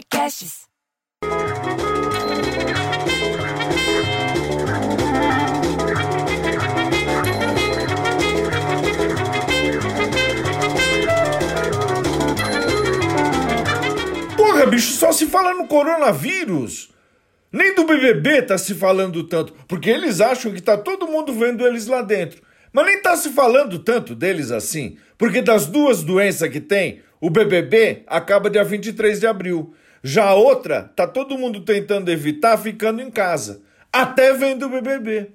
Podcasts. Porra, bicho, só se fala no coronavírus. Nem do BBB tá se falando tanto, porque eles acham que tá todo mundo vendo eles lá dentro. Mas nem tá se falando tanto deles assim, porque das duas doenças que tem, o BBB acaba dia 23 de abril. Já outra, tá todo mundo tentando evitar ficando em casa, até vendo o BBB.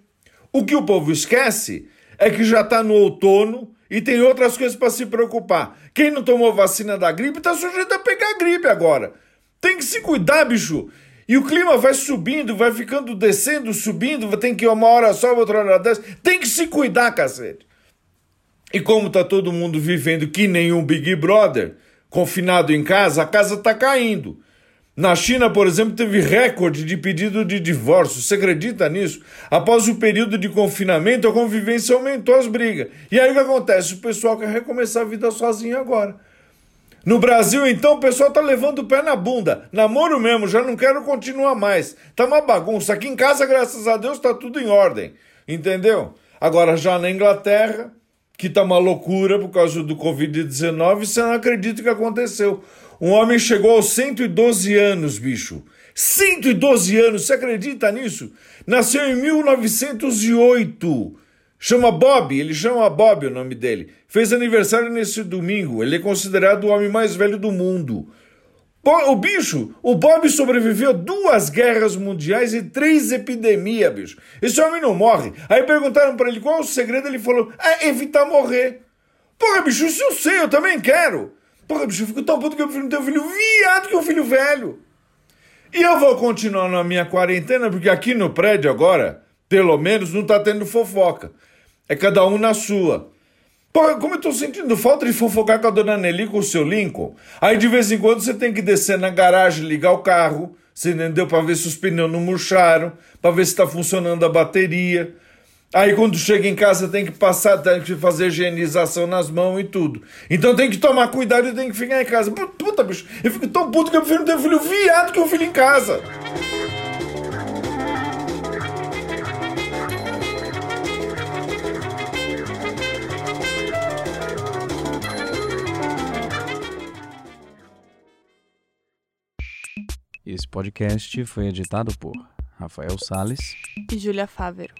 O que o povo esquece é que já tá no outono e tem outras coisas para se preocupar. Quem não tomou vacina da gripe tá sujeito a pegar gripe agora. Tem que se cuidar, bicho. E o clima vai subindo, vai ficando descendo, subindo, tem que ir uma hora sobe, outra hora desce. Tem que se cuidar, cacete. E como tá todo mundo vivendo que nem um Big Brother, confinado em casa, a casa tá caindo. Na China, por exemplo, teve recorde de pedido de divórcio. Você acredita nisso? Após o período de confinamento, a convivência aumentou as brigas. E aí o que acontece? O pessoal quer recomeçar a vida sozinho agora. No Brasil, então, o pessoal tá levando o pé na bunda. Namoro mesmo, já não quero continuar mais. Tá uma bagunça. Aqui em casa, graças a Deus, tá tudo em ordem. Entendeu? Agora, já na Inglaterra, que tá uma loucura por causa do Covid-19, você não acredita o que aconteceu. Um homem chegou aos 112 anos, bicho. 112 anos, você acredita nisso? Nasceu em 1908. Chama Bob, ele chama Bob o nome dele. Fez aniversário nesse domingo. Ele é considerado o homem mais velho do mundo. O bicho, o Bob sobreviveu a duas guerras mundiais e três epidemias, bicho. Esse homem não morre. Aí perguntaram para ele qual o segredo, ele falou: é evitar morrer. Porra, bicho, isso eu sei, eu também quero. Porra, bicho, eu fico tão puto que eu prefiro ter um filho viado que um filho velho. E eu vou continuar na minha quarentena, porque aqui no prédio agora, pelo menos, não tá tendo fofoca. É cada um na sua. Porra, como eu tô sentindo falta de fofocar com a dona Nelly com o seu Lincoln. Aí de vez em quando você tem que descer na garagem, ligar o carro, você entendeu? Pra ver se os pneus não murcharam, pra ver se tá funcionando a bateria. Aí quando chega em casa tem que passar, tem que fazer higienização nas mãos e tudo. Então tem que tomar cuidado e tem que ficar em casa. Puta, bicho, eu fico tão puto que eu prefiro ter um filho viado que um filho em casa. Esse podcast foi editado por Rafael Sales e Júlia Fávero.